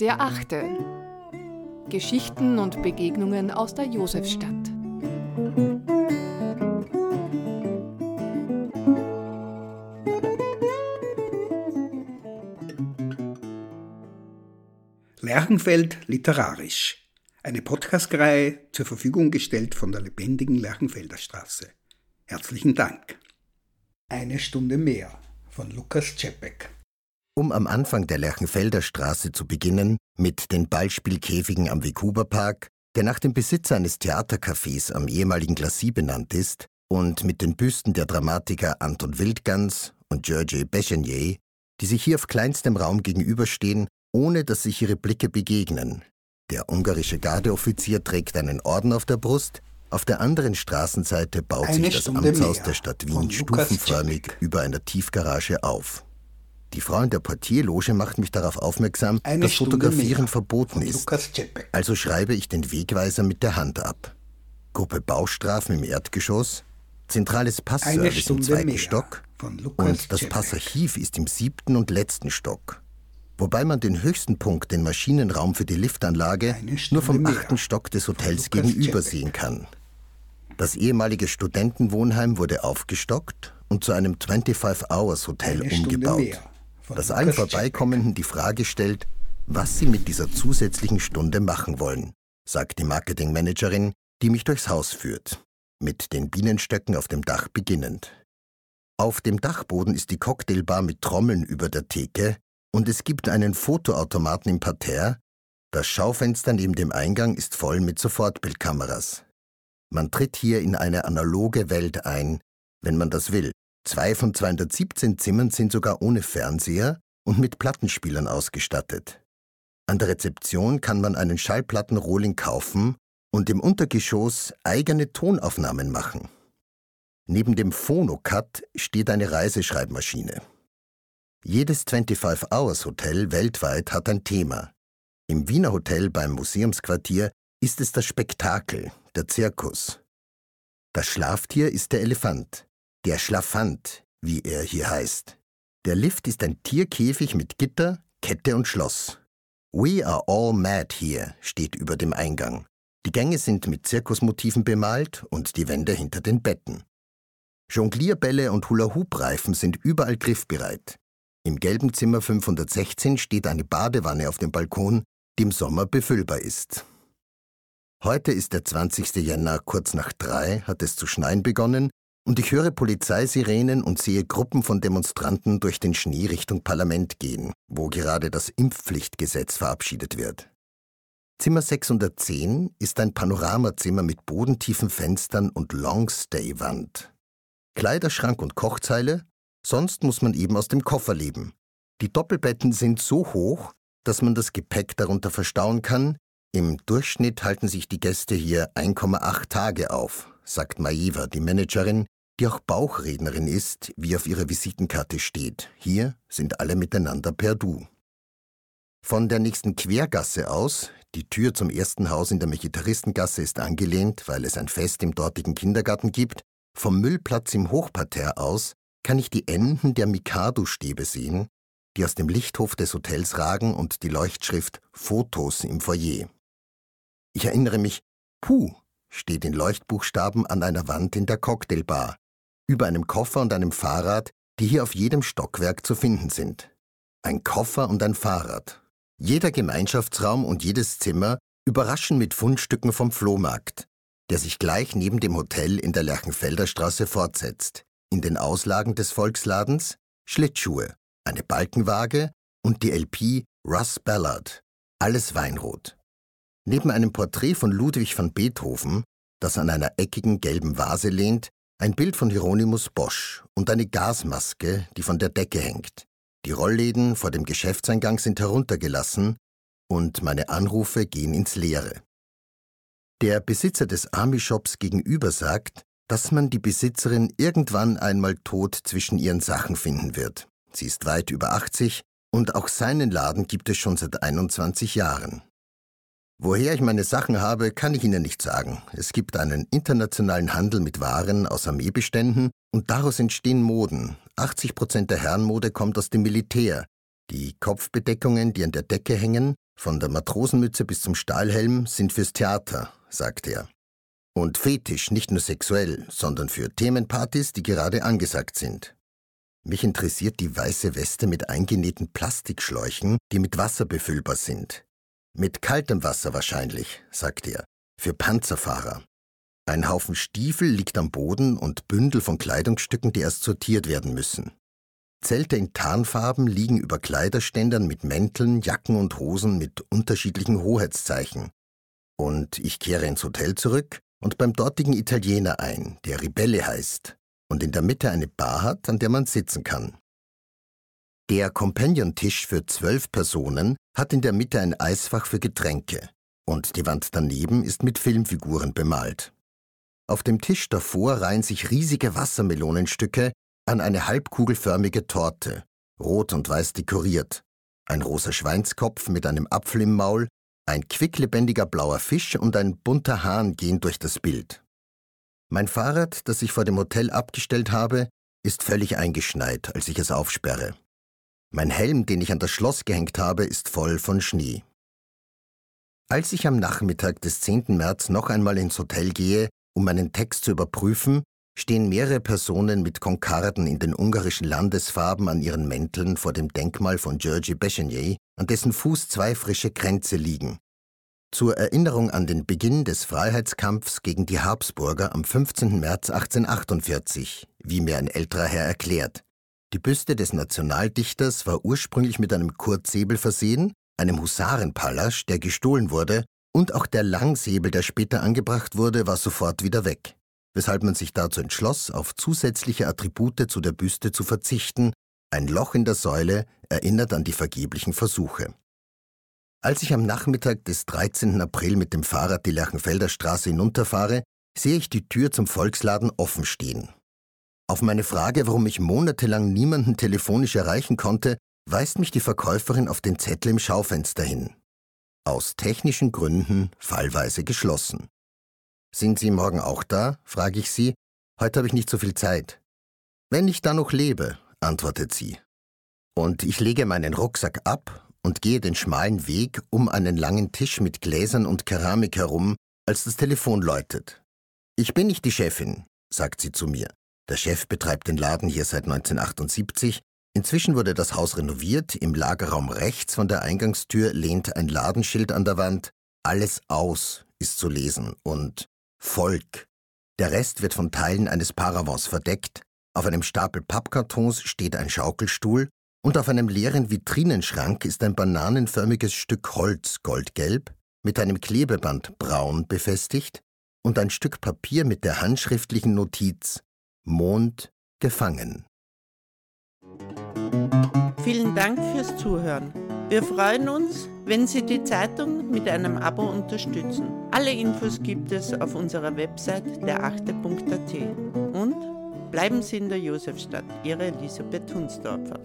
Der achte. Geschichten und Begegnungen aus der Josefstadt. Lerchenfeld literarisch. Eine Podcastreihe zur Verfügung gestellt von der lebendigen Lerchenfelder Straße. Herzlichen Dank. Eine Stunde mehr von Lukas Czepek. Um am Anfang der Lerchenfelder Straße zu beginnen, mit den Ballspielkäfigen am Vekuba-Park, der nach dem Besitzer eines Theatercafés am ehemaligen Glacis benannt ist, und mit den Büsten der Dramatiker Anton Wildgans und Georges Bechenier, die sich hier auf kleinstem Raum gegenüberstehen ohne dass sich ihre Blicke begegnen. Der ungarische Gardeoffizier trägt einen Orden auf der Brust, auf der anderen Straßenseite baut Eine sich das Stunde Amtshaus mehr der Stadt Wien stufenförmig über einer Tiefgarage auf. Die Frau in der Portierloge macht mich darauf aufmerksam, Eine dass Stunde Fotografieren mehr verboten ist. Also schreibe ich den Wegweiser mit der Hand ab. Gruppe Baustrafen im Erdgeschoss, zentrales Passservice im zweiten Stock und das Czepek. Passarchiv ist im siebten und letzten Stock. Wobei man den höchsten Punkt, den Maschinenraum für die Liftanlage, nur vom achten Stock des Hotels gegenüber Czepek. sehen kann. Das ehemalige Studentenwohnheim wurde aufgestockt und zu einem 25-Hours-Hotel Eine Stunde umgebaut, das allen. Vorbeikommenden die Frage stellt, was sie mit dieser zusätzlichen Stunde machen wollen, sagt die Marketingmanagerin, die mich durchs Haus führt, mit den Bienenstöcken auf dem Dach beginnend. Auf dem Dachboden ist die Cocktailbar mit Trommeln über der Theke und es gibt einen Fotoautomaten im Parterre. Das Schaufenster neben dem Eingang ist voll mit Sofortbildkameras. Man tritt hier in eine analoge Welt ein, wenn man das will. Zwei von 217 Zimmern sind sogar ohne Fernseher und mit Plattenspielern ausgestattet. An der Rezeption kann man einen Schallplattenrohling kaufen und im Untergeschoss eigene Tonaufnahmen machen. Neben dem Phonocut steht eine Reiseschreibmaschine. Jedes 25-Hours-Hotel weltweit hat ein Thema. Im Wiener Hotel beim Museumsquartier ist es das Spektakel, der Zirkus. Das Schlaftier ist der Elefant, der Schlafant, wie er hier heißt. Der Lift ist ein Tierkäfig mit Gitter, Kette und Schloss. We are all mad here steht über dem Eingang. Die Gänge sind mit Zirkusmotiven bemalt und die Wände hinter den Betten. Jonglierbälle und Hula-Hoop-Reifen sind überall griffbereit. Im gelben Zimmer 516 steht eine Badewanne auf dem Balkon, die im Sommer befüllbar ist. Heute ist der 20. Jänner, kurz nach drei hat es zu schneien begonnen und ich höre Polizeisirenen und sehe Gruppen von Demonstranten durch den Schnee Richtung Parlament gehen, wo gerade das Impfpflichtgesetz verabschiedet wird. Zimmer 610 ist ein Panoramazimmer mit bodentiefen Fenstern und Longstay-Wand. Kleiderschrank und Kochzeile, sonst muss man eben aus dem Koffer leben. Die Doppelbetten sind so hoch, dass man das Gepäck darunter verstauen kann. Im Durchschnitt halten sich die Gäste hier 1,8 Tage auf, sagt Maiva, die Managerin, die auch Bauchrednerin ist, wie auf ihrer Visitenkarte steht. Hier sind alle miteinander per Du. Von der nächsten Quergasse aus, die Tür zum ersten Haus in der Mechitaristengasse ist angelehnt, weil es ein Fest im dortigen Kindergarten gibt, vom Müllplatz im Hochparterre aus kann ich die Enden der Mikado-Stäbe sehen, die aus dem Lichthof des Hotels ragen und die Leuchtschrift Fotos im Foyer. Ich erinnere mich, Puh steht in Leuchtbuchstaben an einer Wand in der Cocktailbar, über einem Koffer und einem Fahrrad, die hier auf jedem Stockwerk zu finden sind. Ein Koffer und ein Fahrrad. Jeder Gemeinschaftsraum und jedes Zimmer überraschen mit Fundstücken vom Flohmarkt, der sich gleich neben dem Hotel in der Lerchenfelder Straße fortsetzt. In den Auslagen des Volksladens Schlittschuhe, eine Balkenwaage und die LP Russ Ballard, alles Weinrot. Neben einem Porträt von Ludwig van Beethoven, das an einer eckigen gelben Vase lehnt, ein Bild von Hieronymus Bosch und eine Gasmaske, die von der Decke hängt. Die Rollläden vor dem Geschäftseingang sind heruntergelassen und meine Anrufe gehen ins Leere. Der Besitzer des Army-Shops gegenüber sagt, dass man die Besitzerin irgendwann einmal tot zwischen ihren Sachen finden wird. Sie ist weit über 80 und auch seinen Laden gibt es schon seit 21 Jahren. Woher ich meine Sachen habe, kann ich Ihnen nicht sagen. Es gibt einen internationalen Handel mit Waren aus Armeebeständen und daraus entstehen Moden, 80 Prozent der Herrenmode kommt aus dem Militär. Die Kopfbedeckungen, die an der Decke hängen, von der Matrosenmütze bis zum Stahlhelm, sind fürs Theater, sagt er. Und Fetisch nicht nur sexuell, sondern für Themenpartys, die gerade angesagt sind. Mich interessiert die weiße Weste mit eingenähten Plastikschläuchen, die mit Wasser befüllbar sind. Mit kaltem Wasser wahrscheinlich, sagt er, für Panzerfahrer. Ein Haufen Stiefel liegt am Boden und Bündel von Kleidungsstücken, die erst sortiert werden müssen. Zelte in Tarnfarben liegen über Kleiderständern mit Mänteln, Jacken und Hosen mit unterschiedlichen Hoheitszeichen. Und ich kehre ins Hotel zurück und beim dortigen Italiener ein, der Ribelle heißt und in der Mitte eine Bar hat, an der man sitzen kann. Der Companion-Tisch für zwölf Personen hat in der Mitte ein Eisfach für Getränke und die Wand daneben ist mit Filmfiguren bemalt. Auf dem Tisch davor reihen sich riesige Wassermelonenstücke an eine halbkugelförmige Torte, rot und weiß dekoriert, ein rosa Schweinskopf mit einem Apfel im Maul, ein quicklebendiger blauer Fisch und ein bunter Hahn gehen durch das Bild. Mein Fahrrad, das ich vor dem Hotel abgestellt habe, ist völlig eingeschneit, als ich es aufsperre. Mein Helm, den ich an das Schloss gehängt habe, ist voll von Schnee. Als ich am Nachmittag des 10. März noch einmal ins Hotel gehe, um meinen Text zu überprüfen, stehen mehrere Personen mit Konkarden in den ungarischen Landesfarben an ihren Mänteln vor dem Denkmal von Georgi Bechenye, an dessen Fuß zwei frische Kränze liegen. Zur Erinnerung an den Beginn des Freiheitskampfs gegen die Habsburger am 15. März 1848, wie mir ein älterer Herr erklärt. Die Büste des Nationaldichters war ursprünglich mit einem Kurzsäbel versehen, einem Husarenpallasch, der gestohlen wurde, und auch der Langsäbel, der später angebracht wurde, war sofort wieder weg, weshalb man sich dazu entschloss, auf zusätzliche Attribute zu der Büste zu verzichten, ein Loch in der Säule erinnert an die vergeblichen Versuche. Als ich am Nachmittag des 13. April mit dem Fahrrad die Lerchenfelder Straße hinunterfahre, sehe ich die Tür zum Volksladen offen stehen. Auf meine Frage, warum ich monatelang niemanden telefonisch erreichen konnte, weist mich die Verkäuferin auf den Zettel im Schaufenster hin aus technischen Gründen fallweise geschlossen. Sind Sie morgen auch da? frage ich sie. Heute habe ich nicht so viel Zeit. Wenn ich da noch lebe, antwortet sie. Und ich lege meinen Rucksack ab und gehe den schmalen Weg um einen langen Tisch mit Gläsern und Keramik herum, als das Telefon läutet. Ich bin nicht die Chefin, sagt sie zu mir. Der Chef betreibt den Laden hier seit 1978 Inzwischen wurde das Haus renoviert. Im Lagerraum rechts von der Eingangstür lehnt ein Ladenschild an der Wand. Alles aus ist zu lesen und Volk. Der Rest wird von Teilen eines Paravents verdeckt. Auf einem Stapel Pappkartons steht ein Schaukelstuhl und auf einem leeren Vitrinenschrank ist ein bananenförmiges Stück Holz goldgelb mit einem Klebeband braun befestigt und ein Stück Papier mit der handschriftlichen Notiz Mond gefangen. Vielen Dank fürs Zuhören. Wir freuen uns, wenn Sie die Zeitung mit einem Abo unterstützen. Alle Infos gibt es auf unserer Website derachte.at. Und bleiben Sie in der Josefstadt, Ihre Elisabeth Hunsdorfer.